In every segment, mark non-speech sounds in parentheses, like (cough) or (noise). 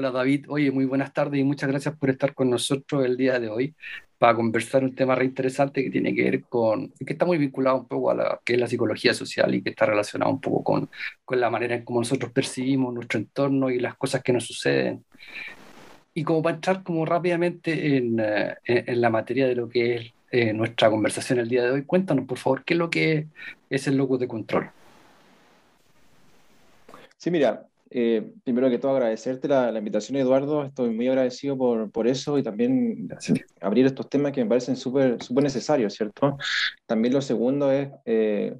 Hola David, oye, muy buenas tardes y muchas gracias por estar con nosotros el día de hoy para conversar un tema re interesante que tiene que ver con, que está muy vinculado un poco a la que es la psicología social y que está relacionado un poco con, con la manera en cómo nosotros percibimos nuestro entorno y las cosas que nos suceden. Y como para entrar como rápidamente en, eh, en, la materia de lo que es eh, nuestra conversación el día de hoy, cuéntanos por favor qué es lo que es el locus de control. Sí, mira, eh, primero que todo agradecerte la, invitación, Eduardo. Estoy muy agradecido por, por eso y también abrir estos temas que me parecen súper súper necesarios, ¿cierto? También lo segundo es eh,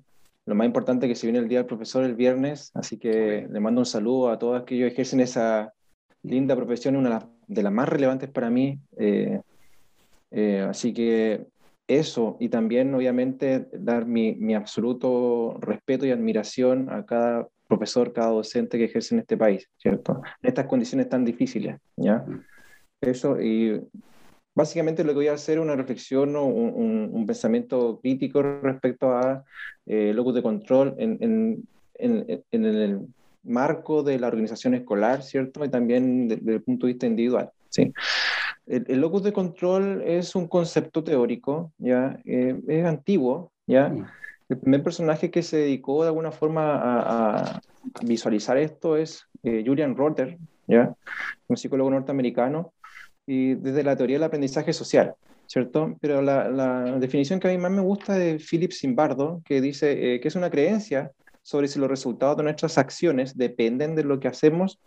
lo más importante que se viene el Día del Profesor el viernes, así que le mando un saludo a todos aquellos que ejercen esa linda profesión, una de las más relevantes para mí. Eh, así que eso y también obviamente dar mi, mi absoluto respeto y admiración a cada profesor, cada docente que ejerce en este país, ¿cierto? En estas condiciones tan difíciles, ¿ya? Eso, y básicamente lo que voy a hacer es una reflexión o un, pensamiento crítico respecto a eh, locus de control en, en, en, en, el marco de la organización escolar, ¿cierto? Y también desde el punto de vista individual, ¿sí? El, locus de control es un concepto teórico, ¿ya? Eh, es antiguo, ¿ya? El primer personaje que se dedicó de alguna forma a, visualizar esto es eh, Julian Rotter, ¿ya? un psicólogo norteamericano, y desde la teoría del aprendizaje social, ¿cierto? Pero la, definición que a mí más me gusta de Philip Zimbardo, que dice eh, que es una creencia sobre si los resultados de nuestras acciones dependen de lo que hacemos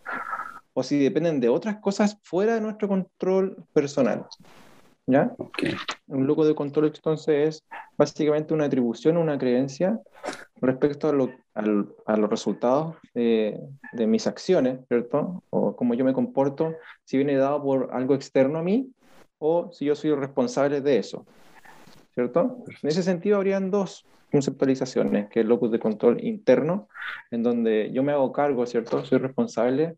o si dependen de otras cosas fuera de nuestro control personal. ¿Ya? Un loco de control entonces es básicamente una atribución, una creencia respecto a, lo, a, los resultados de, de, mis acciones, ¿cierto? O cómo yo me comporto, si viene dado por algo externo a mí o si yo soy responsable de eso, ¿cierto? En ese sentido habrían dos conceptualizaciones, que es el locus de control interno, en donde yo me hago cargo, ¿cierto? Soy responsable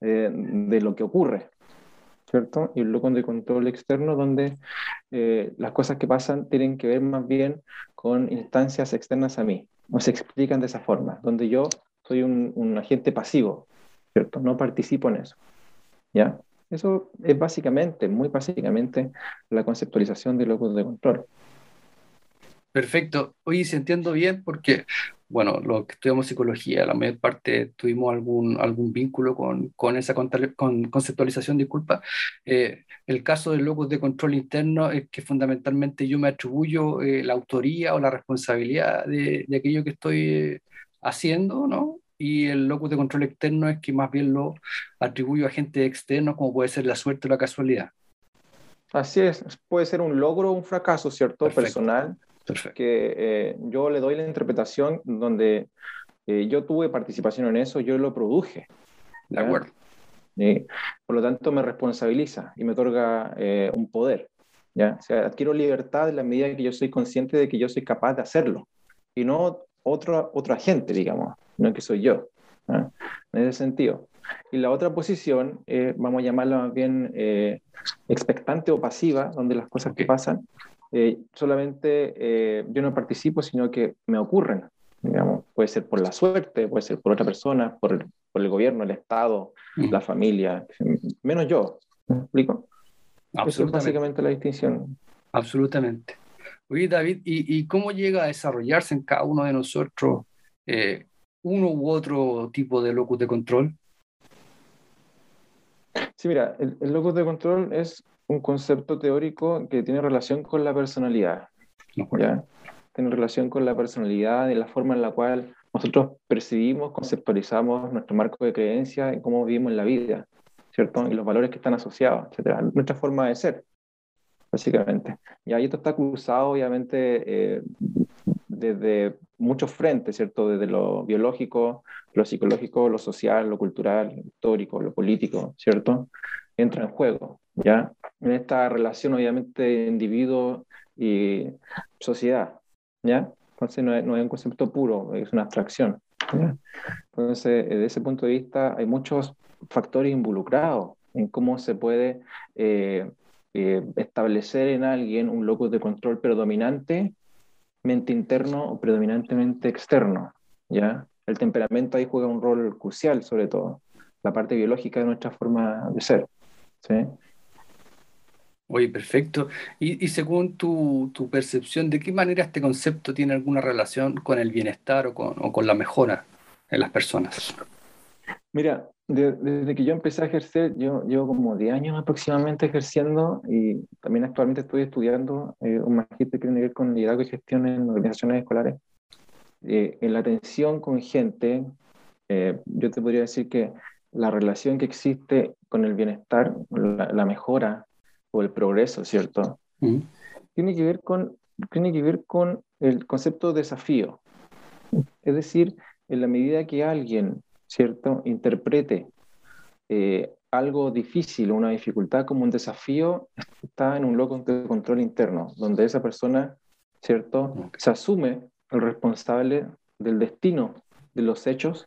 eh, de lo que ocurre, ¿cierto? Y el locus de control externo, donde eh, las cosas que pasan tienen que ver más bien con instancias externas a mí, o se explican de esa forma, donde yo soy un, agente pasivo, ¿cierto? No participo en eso, ¿ya? Eso es básicamente, muy básicamente, la conceptualización del locus de control. Perfecto. Oye, si entiendo bien, porque, bueno, los que estudiamos psicología, la mayor parte tuvimos algún, algún vínculo con, con esa con conceptualización, disculpa. Eh, el caso del locus de control interno es que fundamentalmente yo me atribuyo eh, la autoría o la responsabilidad de, de aquello que estoy eh, haciendo, ¿no? Y el locus de control externo es que más bien lo atribuyo a agentes externos, como puede ser la suerte o la casualidad. Así es, puede ser un logro o un fracaso, ¿cierto? Personal que eh, yo le doy la interpretación donde eh, yo tuve participación en eso, yo lo produje. De acuerdo. por lo tanto, me responsabiliza y me otorga eh, un poder. ¿ya? O sea, adquiero libertad en la medida que yo soy consciente de que yo soy capaz de hacerlo y no otro, otro agente, digamos, no que soy yo. En ese sentido. Y la otra posición, vamos a llamarla más bien expectante o pasiva, donde las cosas que pasan eh, solamente eh, yo no participo, sino que me ocurren. Digamos, puede ser por la suerte, puede ser por otra persona, por el, por el gobierno, el Estado, la familia, menos yo. ¿Me explico? Eso es básicamente la distinción. Absolutamente. Oye, David, ¿y, ¿y, cómo llega a desarrollarse en cada uno de nosotros eh, uno u otro tipo de locus de control? Sí, mira, el, el locus de control es un concepto teórico que tiene relación con la personalidad. ¿ya? Tiene relación con la personalidad y la forma en la cual nosotros percibimos, conceptualizamos nuestro marco de creencia y cómo vivimos la vida, ¿cierto? Y los valores que están asociados, etcétera. Nuestra forma de ser, básicamente. Y ahí esto está cruzado, obviamente, eh, desde muchos frentes, ¿cierto? Desde lo biológico, lo psicológico, lo social, lo cultural, lo histórico, lo político, ¿cierto? Entra en juego, ¿ya? En esta relación, obviamente, individuo y sociedad, ¿ya? Entonces no es, no es un concepto puro, es una abstracción. ¿ya? Entonces, desde ese punto de vista, hay muchos factores involucrados en cómo se puede eh, eh, establecer en alguien un locus de control predominante mente interno o predominantemente externo, ¿ya? El temperamento ahí juega un rol crucial, sobre todo. la parte biológica de nuestra forma de ser. ¿sí? Oye, perfecto. Y, según tu, tu, percepción, ¿de qué manera este concepto tiene alguna relación con el bienestar o con, con la mejora en las personas? Mira, desde que yo empecé a ejercer, yo llevo como 10 años aproximadamente ejerciendo y también actualmente estoy estudiando eh, un magíster que tiene que ver con liderazgo y gestión en organizaciones escolares. Eh, en la atención con gente, eh, yo te podría decir que la relación que existe con el bienestar, la, la mejora o el progreso, ¿cierto? Tiene, que ver con, tiene que ver con el concepto de desafío. Es decir, en la medida que alguien, ¿cierto?, interprete eh, algo difícil o una dificultad como un desafío, está en un loco de control interno, donde esa persona, ¿cierto?, se asume el responsable del destino de los hechos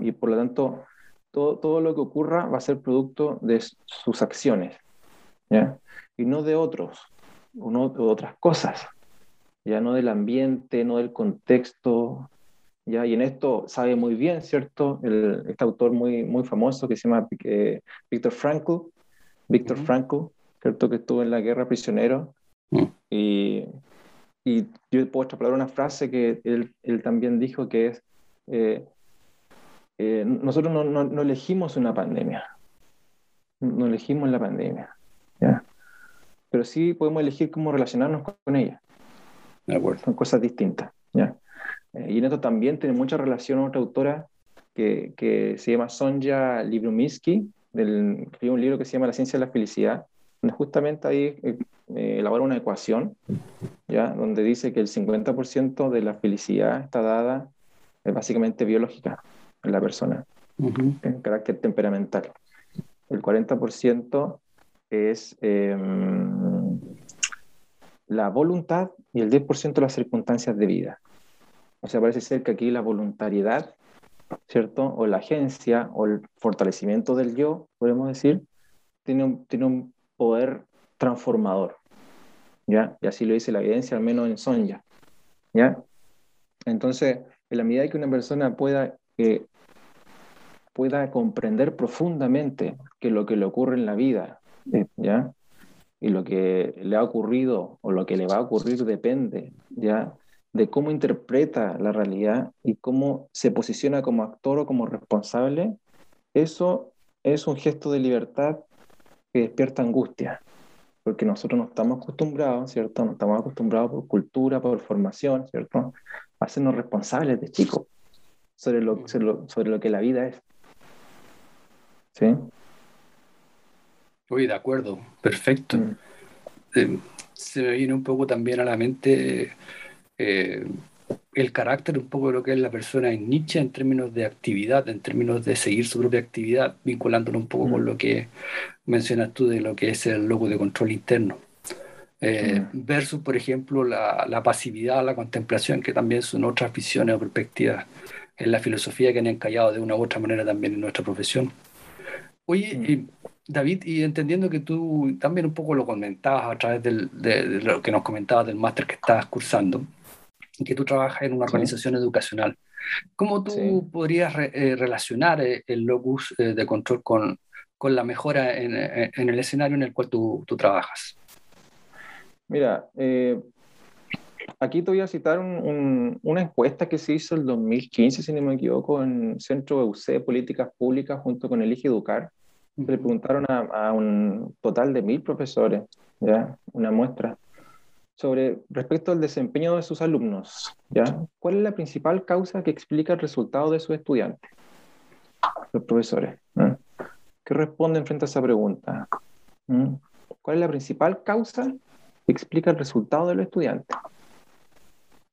y por lo tanto todo, todo lo que ocurra va a ser producto de sus acciones. Y no de otros, o no de otras cosas, ya no del ambiente, no del contexto, ¿ya? Y en esto sabe muy bien, ¿cierto? El, este autor muy, muy famoso que se llama eh, Víctor Frankl, Víctor Frankl, ¿cierto? Que estuvo en la guerra prisionero. Mm. Y, y, yo puedo extrapolar una frase que él, él también dijo que es, eh, eh, nosotros no, no, no elegimos una pandemia, no elegimos la pandemia. Pero sí podemos elegir cómo relacionarnos con ella. De acuerdo. Son cosas distintas. ¿ya? Eh, y en esto también tiene mucha relación otra autora que, que se llama Sonja Libruminsky, del, escribió un libro que se llama La ciencia de la felicidad, donde justamente ahí eh, eh, elabora una ecuación, ¿ya? donde dice que el 50% de la felicidad está dada es básicamente biológica en la persona, en carácter temperamental. El 40% es em, la voluntad y el 10% de las circunstancias de vida. O sea, parece ser que aquí la voluntariedad, ¿cierto? O la agencia o el fortalecimiento del yo, podemos decir, tiene un, tiene un poder transformador. ¿Ya? Y así lo dice la evidencia, al menos en Sonja. ¿Ya? Entonces, en la medida que una persona pueda, pueda comprender profundamente que lo que le ocurre en la vida ¿ya? Y lo que le ha ocurrido o lo que le va a ocurrir depende, ¿ya? De cómo interpreta la realidad y cómo se posiciona como actor o como responsable, eso es un gesto de libertad que despierta angustia, porque nosotros no estamos acostumbrados, ¿cierto? No estamos acostumbrados por cultura, por formación, ¿cierto? A hacernos responsables de chicos sobre lo, sobre lo, sobre lo que la vida es. ¿Sí? Uy, de acuerdo, perfecto. Mm. Eh, se me viene un poco también a la mente eh, el carácter un poco de lo que es la persona en Nietzsche en términos de actividad, en términos de seguir su propia actividad, vinculándolo un poco con mm. lo que mencionas tú de lo que es el logo de control interno. Eh, mm. Versus, por ejemplo, la, la, pasividad, la contemplación, que también son otras visiones o perspectivas en la filosofía que han encallado de una u otra manera también en nuestra profesión. Oye, David, y entendiendo que tú también un poco lo comentabas a través de, lo que nos comentabas del máster que estás cursando, que tú trabajas en una organización educacional, ¿cómo tú podrías eh, relacionar eh, el locus eh, de control con, con la mejora en, en, el escenario en el cual tú, tú trabajas? Mira, aquí te voy a citar una encuesta que se hizo el 2015, si no me equivoco, en Centro EUC Políticas Públicas junto con el IGE Educar le preguntaron a, un total de mil profesores, ¿ya? una muestra, sobre respecto al desempeño de sus alumnos. ¿ya? ¿Cuál es la principal causa que explica el resultado de sus estudiantes? Los profesores. ¿Qué responden frente a esa pregunta? ¿Mm? ¿Cuál es la principal causa que explica el resultado de los estudiantes?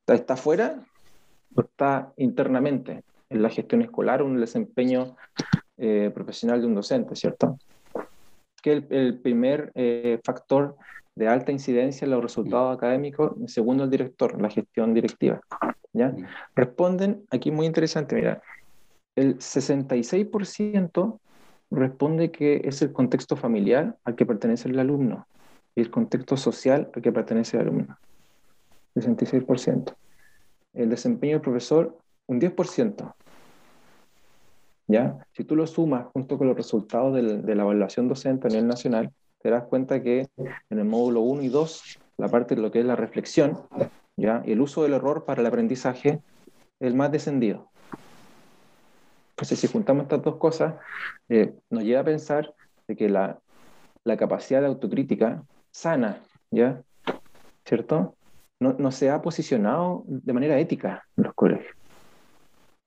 ¿Está afuera o está internamente en la gestión escolar el desempeño eh, profesional de un docente, ¿cierto? Que el, el primer eh, factor de alta incidencia en los resultados académicos, segundo el director, la gestión directiva. ¿ya? Responden, aquí muy interesante, mira, el 66% responde que es el contexto familiar al que pertenece el alumno y el contexto social al que pertenece el alumno. 66%. El desempeño del profesor, un 10%. ¿Ya? Si tú lo sumas junto con los resultados de la evaluación docente a nivel nacional, te das cuenta que en el módulo 1 y 2, la parte de lo que es la reflexión, ¿ya? Y el uso del error para el aprendizaje, el más descendido. Entonces, si juntamos estas dos cosas, eh, nos lleva a pensar de que la, la capacidad de autocrítica sana, ¿ya? ¿Cierto? No, no, se ha posicionado de manera ética en los colegios.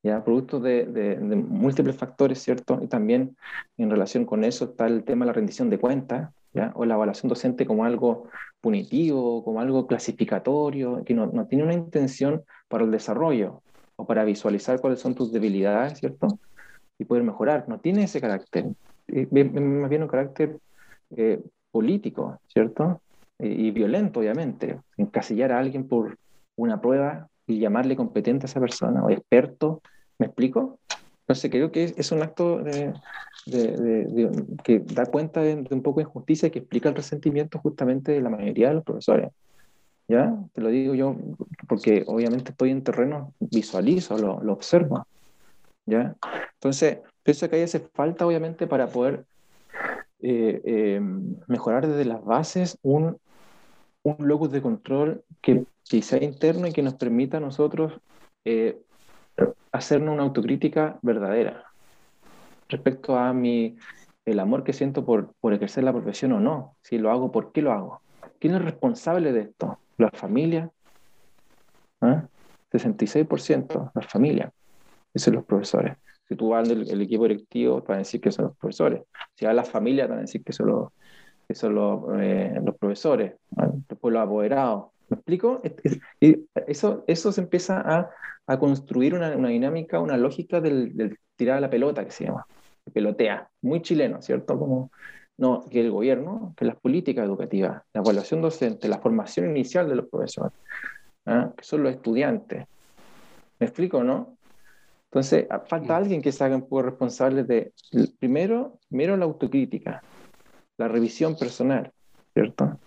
¿Ya? Producto de, de, de, múltiples factores, ¿cierto? Y también en relación con eso está el tema de la rendición de cuentas, ¿ya? O la evaluación docente como algo punitivo, como algo clasificatorio, que no, no tiene una intención para el desarrollo o para visualizar cuáles son tus debilidades, ¿cierto? Y poder mejorar. No tiene ese carácter. Más bien un carácter eh, político, ¿cierto? y violento, obviamente. Encasillar a alguien por una prueba y llamarle competente a esa persona o experto, ¿me explico? Entonces creo que es, un acto de, de, que da cuenta de, un poco de injusticia y que explica el resentimiento justamente de la mayoría de los profesores. ¿Ya? Te lo digo yo porque obviamente estoy en terreno, visualizo, lo, lo observo. ¿Ya? Entonces, pienso que ahí hace falta obviamente para poder eh, eh, mejorar desde las bases un, un locus de control que, sea interno y que nos permita a nosotros eh, hacernos una autocrítica verdadera respecto a mi, el amor que siento por, por ejercer la profesión o no. Si lo hago, ¿por qué lo hago? ¿Quién es responsable de esto? ¿La familia? ¿Ah? 66%, la familia. Son los profesores. Si tú vas del equipo directivo, te van a decir que son los profesores. Si vas a la familia, te van a decir que son los, que son los, eh, los profesores, después los apoderados. ¿Me explico? Y eso, eso se empieza a, a construir una, una, dinámica, una lógica del, del, tirar a la pelota, que se llama, pelotea, muy chileno, ¿cierto? Como, no, que el gobierno, que las políticas educativas, la evaluación docente, la formación inicial de los profesores, ¿ah? que son los estudiantes. ¿Me explico, no? Entonces, falta alguien que se haga un poco responsable de, primero, primero la autocrítica, la revisión personal, ¿cierto?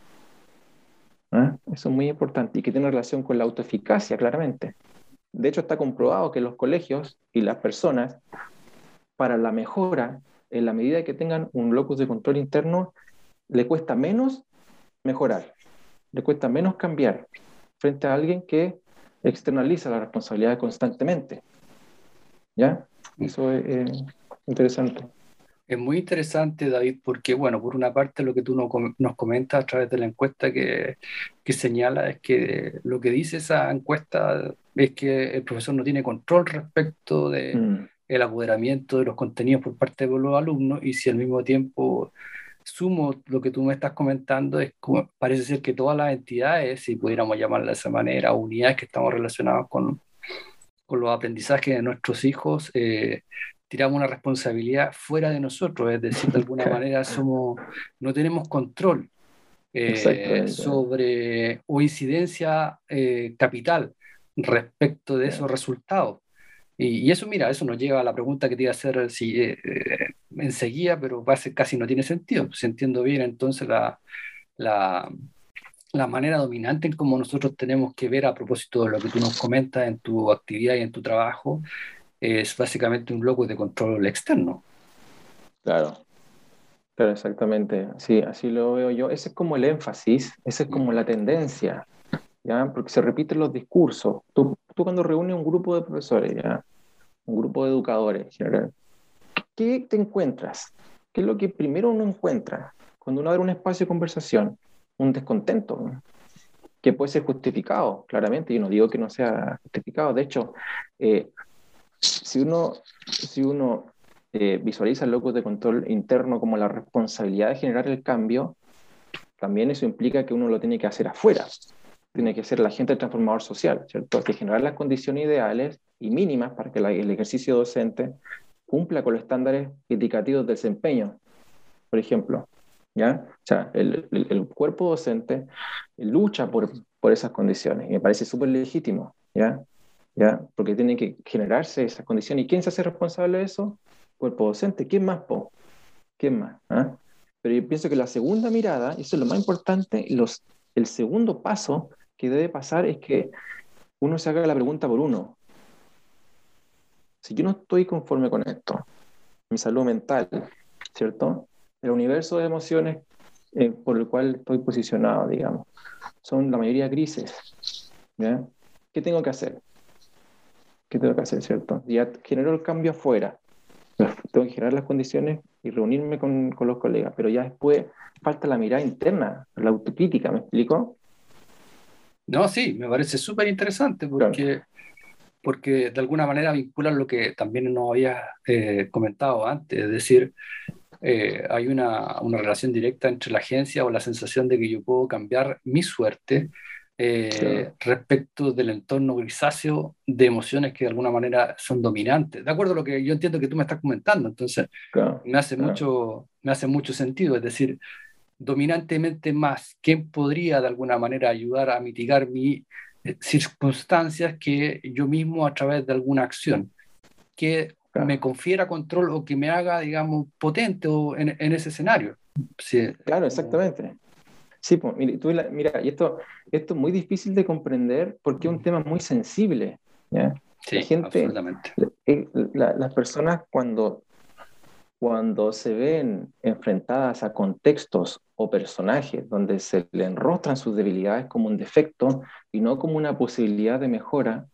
¿Ah? Eso es muy importante y que tiene relación con la autoeficacia, claramente. De hecho, está comprobado que los colegios y las personas, para la mejora, en la medida que tengan un locus de control interno, le cuesta menos mejorar, le cuesta menos cambiar frente a alguien que externaliza la responsabilidad constantemente. ¿Ya? Eso es interesante. Es muy interesante, David, porque, bueno, por una parte lo que tú nos comentas a través de la encuesta que, que, señala es que lo que dice esa encuesta es que el profesor no tiene control respecto de mm. el apoderamiento de los contenidos por parte de los alumnos y si al mismo tiempo sumo lo que tú me estás comentando, es como, parece ser que todas las entidades, si pudiéramos llamarlas de esa manera, unidades que estamos relacionadas con, con los aprendizajes de nuestros hijos, eh, tiramos una responsabilidad fuera de nosotros, es decir, de alguna (laughs) manera somos, no tenemos control eh, sobre o incidencia eh, capital respecto de esos resultados. Y, eso, mira, eso nos lleva a la pregunta que te iba a hacer si, enseguida, pero casi no tiene sentido. Si entiendo bien, entonces la, la, la manera dominante en cómo nosotros tenemos que ver a propósito de lo que tú nos comentas en tu actividad y en tu trabajo, es básicamente un bloque de control externo. Claro, claro, exactamente. Sí, así lo veo yo. Ese es como el énfasis, esa es como la tendencia, ¿ya? Porque se repiten los discursos. Tú, tú cuando reúnes un grupo de profesores, ¿ya? Un grupo de educadores, ¿qué te encuentras? ¿Qué es lo que primero uno encuentra cuando uno abre un espacio de conversación? un descontento que puede ser justificado, claramente. Yo no digo que no sea justificado. De hecho, eh, si uno, si uno eh, visualiza el locus de control interno como la responsabilidad de generar el cambio, también eso implica que uno lo tiene que hacer afuera. Tiene que ser la gente transformador social, ¿cierto? Que generar las condiciones ideales y mínimas para que el ejercicio docente cumpla con los estándares indicativos de desempeño, por ejemplo. ¿ya? O sea, el, el, cuerpo docente lucha por, por esas condiciones y me parece súper legítimo, ¿ya? ¿Ya? Porque tienen que generarse esas condiciones. ¿Y quién se hace responsable de eso? Cuerpo docente. ¿Quién más, po? ¿Quién más? ¿Ah? Pero yo pienso que la segunda mirada, eso es lo más importante, los, el segundo paso que debe pasar es que uno se haga la pregunta por uno. Si yo no estoy conforme con esto, mi salud mental, ¿cierto? El universo de emociones eh, por el cual estoy posicionado, digamos, son la mayoría grises. ¿ya? ¿Qué tengo que hacer? ¿Qué tengo que hacer, cierto? Ya genero el cambio afuera. Tengo que generar las condiciones y reunirme con, con los colegas, pero ya después falta la mirada interna, la autocrítica, ¿me explico? No, sí, me parece súper interesante porque, porque de alguna manera vinculan lo que también nos había eh, comentado antes, es decir, eh, hay una, una, relación directa entre la agencia o la sensación de que yo puedo cambiar mi suerte eh, respecto del entorno grisáceo de emociones que de alguna manera son dominantes. De acuerdo a lo que yo entiendo que tú me estás comentando, entonces me, hace mucho, me hace mucho sentido, es decir, dominantemente más, ¿quién podría de alguna manera ayudar a mitigar mis eh, circunstancias que yo mismo a través de alguna acción que me confiera control o que me haga, digamos, potente o en, en, ese escenario? claro, exactamente. Sí, pues, mira, mira, y esto, esto es muy difícil de comprender porque es un tema muy sensible. ¿ya? Sí, la gente, absolutamente. Eh, las personas cuando cuando se ven enfrentadas a contextos o personajes donde se le enrostran sus debilidades como un defecto y no como una posibilidad de mejora,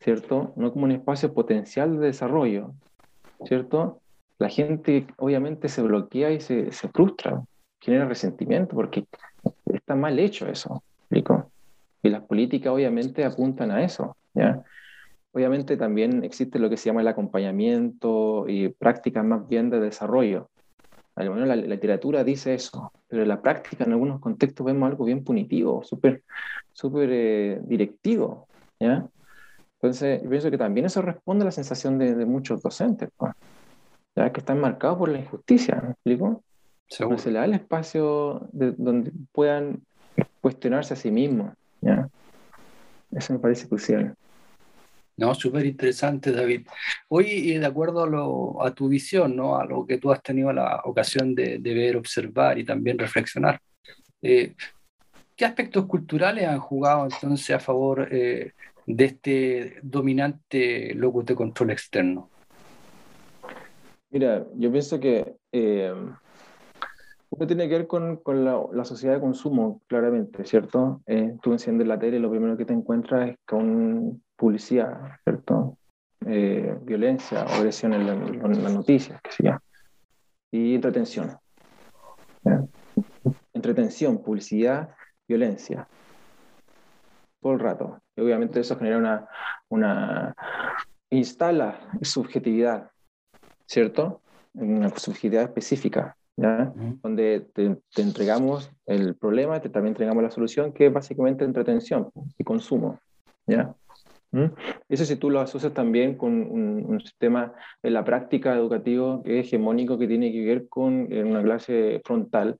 ¿cierto? No como un espacio potencial de desarrollo, ¿cierto? La gente obviamente se bloquea y se, se frustra, genera resentimiento porque está mal hecho eso, ¿explico? Y las políticas obviamente apuntan a eso, ¿ya? Obviamente también existe lo que se llama el acompañamiento y prácticas más bien de desarrollo. Al menos la, literatura dice eso, pero en la práctica en algunos contextos vemos algo bien punitivo, súper super, eh, directivo. ¿ya? Entonces, yo pienso que también eso responde a la sensación de, muchos docentes, ya que están marcados por la injusticia, ¿me explico? No se le da el espacio de, donde puedan cuestionarse a sí mismos. ¿ya? Eso me parece crucial. No, súper interesante, David. Hoy, de acuerdo a, tu visión, ¿no? a lo que tú has tenido la ocasión de, ver, observar y también reflexionar, eh, ¿qué aspectos culturales han jugado entonces a favor eh, de este dominante locus de control externo? Mira, yo pienso que eh, uno tiene que ver con, con la, sociedad de consumo, claramente, ¿cierto? tú enciendes la tele y lo primero que te encuentras es con publicidad, ¿cierto? Eh, violencia, agresión en, las noticias, qué sé yo. Y entretención. Entretención, publicidad, violencia. Todo el rato. Y obviamente eso genera una, una instala subjetividad, ¿cierto? Una subjetividad específica, ¿ya? Donde te, te, entregamos el problema te, también entregamos la solución, que es básicamente entretención y consumo, ¿ya? ¿Mm? Eso si tú lo asocias también con un, sistema en la práctica educativo que es hegemónico, que tiene que ver con una clase frontal,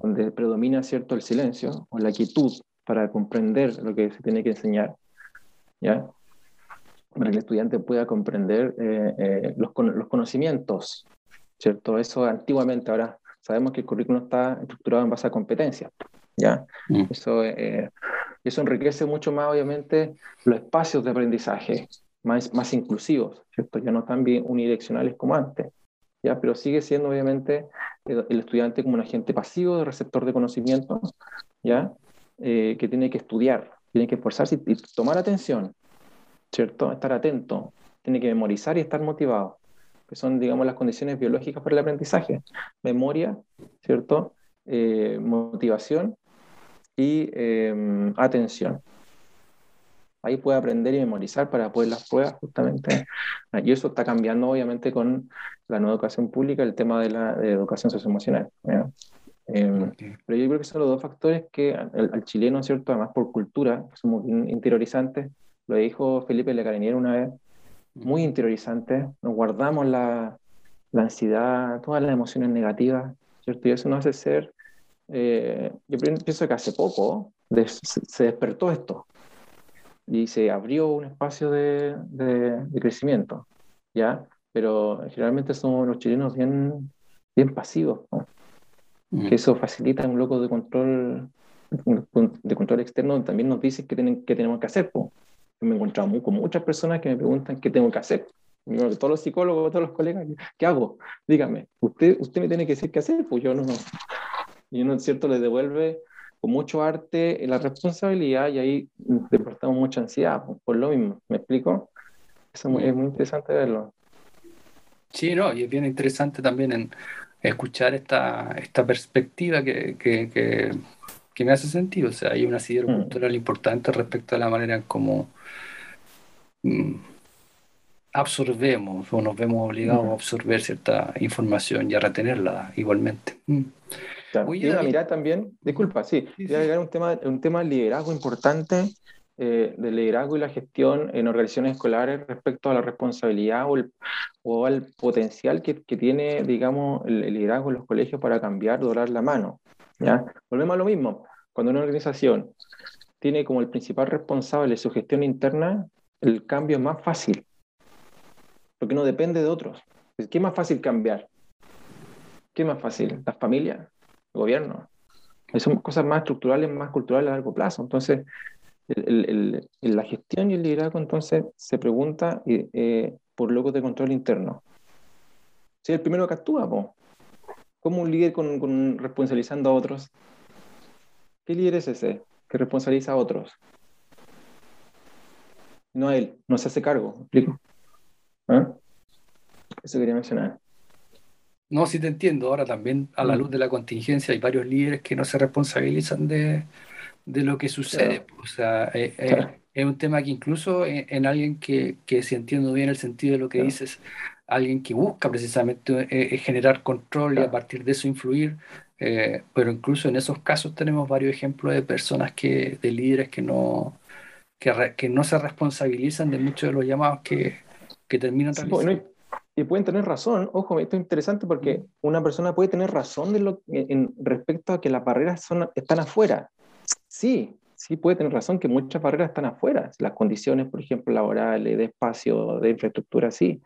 donde predomina cierto el silencio o la quietud para comprender lo que se tiene que enseñar, ¿ya? Para que el estudiante pueda comprender eh, eh, los, los conocimientos, ¿cierto? Eso antiguamente, ahora sabemos que el currículum está estructurado en base a competencias, ¿ya? Mm. Eso eh, y eso enriquece mucho más, obviamente, los espacios de aprendizaje, más, más inclusivos, ¿cierto? Ya no están bien unidireccionales como antes, ¿ya? Pero sigue siendo, obviamente, el, estudiante como un agente pasivo de receptor de conocimiento, ¿ya? Eh, que tiene que estudiar, tiene que esforzarse y, tomar atención, ¿cierto? Estar atento, tiene que memorizar y estar motivado, que son, digamos, las condiciones biológicas para el aprendizaje. Memoria, ¿cierto? Eh, motivación y em, atención. Ahí puede aprender y memorizar para poder las pruebas justamente. Y eso está cambiando obviamente con la nueva educación pública, el tema de la educación socioemocional. Em, pero yo creo que son los dos factores que al, chileno, ¿cierto? Además por cultura, somos interiorizantes, lo dijo Felipe Lecarinier una vez, muy interiorizantes, nos guardamos la, la ansiedad, todas las emociones negativas, ¿cierto? Y eso nos hace ser eh, yo pienso que hace poco se despertó esto y se abrió un espacio de, de, crecimiento, ¿ya? Pero generalmente somos los chilenos bien, bien pasivos, mm. que eso facilita un loco de control de control externo también nos dice que, tienen, que tenemos que hacer. Me he encontrado con muchas personas que me preguntan qué tengo que hacer. todos los psicólogos, todos los colegas, ¿qué hago? Dígame, usted, usted me tiene que decir qué hacer, pues yo no, y uno, ¿cierto?, le devuelve con mucho arte la responsabilidad y ahí deportamos mucha ansiedad, por lo mismo, ¿me explico? Eso es muy, interesante verlo. Sí, no, y es bien interesante también en escuchar esta, esta perspectiva que, que, que, me hace sentido. O sea, hay un asidero mm. cultural importante respecto a la manera en cómo mm, absorbemos o nos vemos obligados a absorber cierta información y a retenerla igualmente. Mm. mirar también, disculpa, sí, voy a agregar un tema, un tema de liderazgo importante, eh, del liderazgo y la gestión en organizaciones escolares respecto a la responsabilidad o, el, o al potencial que, que, tiene, digamos, el, liderazgo en los colegios para cambiar, doblar la mano. ¿Ya? Volvemos a lo mismo, cuando una organización tiene como el principal responsable su gestión interna, el cambio es más fácil porque no depende de otros. ¿Qué es más fácil cambiar? ¿Qué es más fácil? ¿Las familias? ¿El gobierno? Son cosas más estructurales, más culturales a largo plazo. Entonces, la gestión y el liderazgo entonces se pregunta eh, por logos de control interno. Si el primero que actúa, ¿cómo un líder con, responsabilizando a otros? ¿Qué líder es ese que responsabiliza a otros? No a él, no se hace cargo, ¿me explico? ¿Ah? Eso quería mencionar. No, sí te entiendo. Ahora también, a la mm. luz de la contingencia, hay varios líderes que no se responsabilizan de, lo que sucede. O sea, eh, eh, es un tema que incluso en, alguien que, que, si entiendo bien el sentido de lo que dices, alguien que busca precisamente eh, generar control y a partir de eso influir, pero incluso en esos casos tenemos varios ejemplos de personas que, de líderes que no, que, que no se responsabilizan de muchos de los llamados que, que terminan y pueden tener razón, ojo, esto es interesante porque una persona puede tener razón de lo, en, respecto a que las barreras son, están afuera. Sí, sí puede tener razón que muchas barreras están afuera. Las condiciones, por ejemplo, laborales, de espacio, de infraestructura, sí.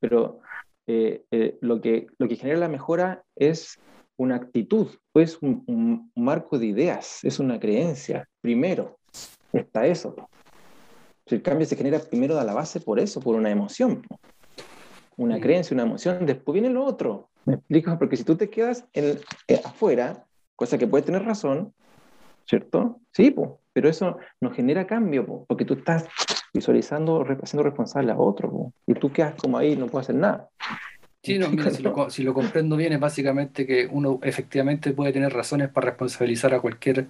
Pero eh, eh, lo, que, lo que genera la mejora es una actitud, pues un, un, marco de ideas, es una creencia. Primero está eso. El cambio se genera primero a la base por eso, por una emoción, una creencia, una emoción, después viene lo otro. ¿Me explico? Porque si tú te quedas en, eh, afuera, cosa que puede tener razón, ¿cierto? Sí, pero eso no genera cambio, porque tú estás visualizando, haciendo responsable a otro, y tú quedas como ahí, no puedes hacer nada. Sí, no, mira, (laughs) si lo, comprendo bien, es básicamente que uno efectivamente puede tener razones para responsabilizar a cualquier,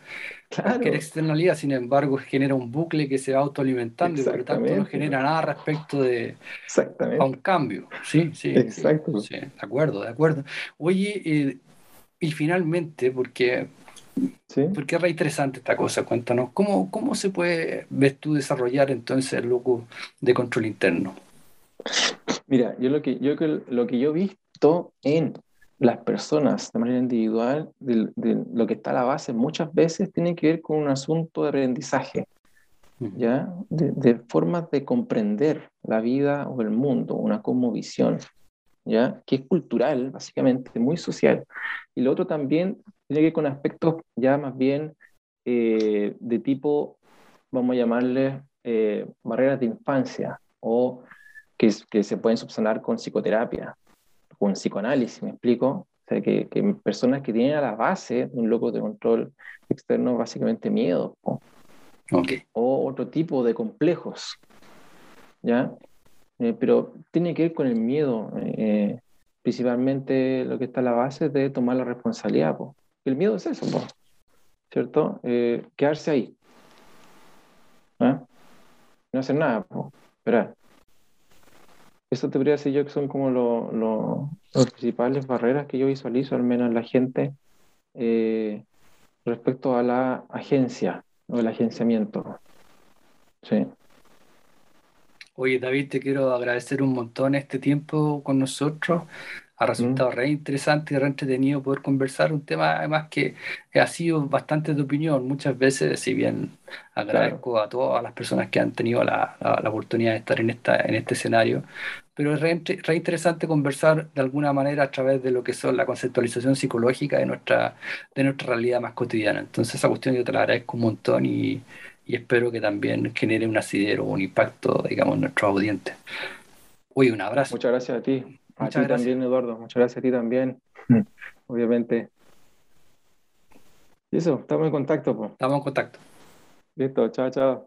externalidad, sin embargo, genera un bucle que se va autoalimentando y por lo tanto no genera nada respecto de a un cambio. Sí, sí, Exacto. sí, de acuerdo, de acuerdo. Oye, eh, y finalmente, porque, porque es re interesante esta cosa, cuéntanos, ¿cómo, ¿cómo se puede, ves tú, desarrollar entonces el loco de control interno? Mira, yo lo que yo, lo que yo he visto en las personas de manera individual, de, lo que está a la base, muchas veces tiene que ver con un asunto de aprendizaje, ¿ya? De, formas de comprender la vida o el mundo, una visión, ¿ya? Que es cultural, básicamente, muy social. Y lo otro también tiene que ver con aspectos ya más bien eh, de tipo, vamos a llamarle, eh, barreras de infancia o que, que se pueden subsanar con psicoterapia, con psicoanálisis, ¿me explico? O sea, que, que personas que tienen a la base un loco de control externo básicamente miedo o otro tipo de complejos, ¿ya? Eh, pero tiene que ver con el miedo, eh, principalmente lo que está a la base de tomar la responsabilidad. El miedo es eso, ¿cierto? Eh, quedarse ahí. ¿ah? No hacer nada, esperar. Eso te podría decir yo que son como las principales barreras que yo visualizo, al menos en la gente, eh, respecto a la agencia o el agenciamiento. Sí. Oye, David, te quiero agradecer un montón este tiempo con nosotros ha resultado re interesante y re entretenido poder conversar un tema además que ha sido bastante de opinión muchas veces, si bien agradezco a todas las personas que han tenido la, la, oportunidad de estar en, esta, en este escenario, pero es re, interesante conversar de alguna manera a través de lo que son la conceptualización psicológica de nuestra, de nuestra realidad más cotidiana. Entonces esa cuestión yo te la agradezco un montón y, y espero que también genere un asidero, un impacto, digamos, en nuestros audientes. Oye, un abrazo. Muchas gracias a ti. A ti también, Eduardo. Muchas gracias a ti también. Obviamente. Y eso, estamos en contacto. Estamos en contacto. Listo, chao, chao.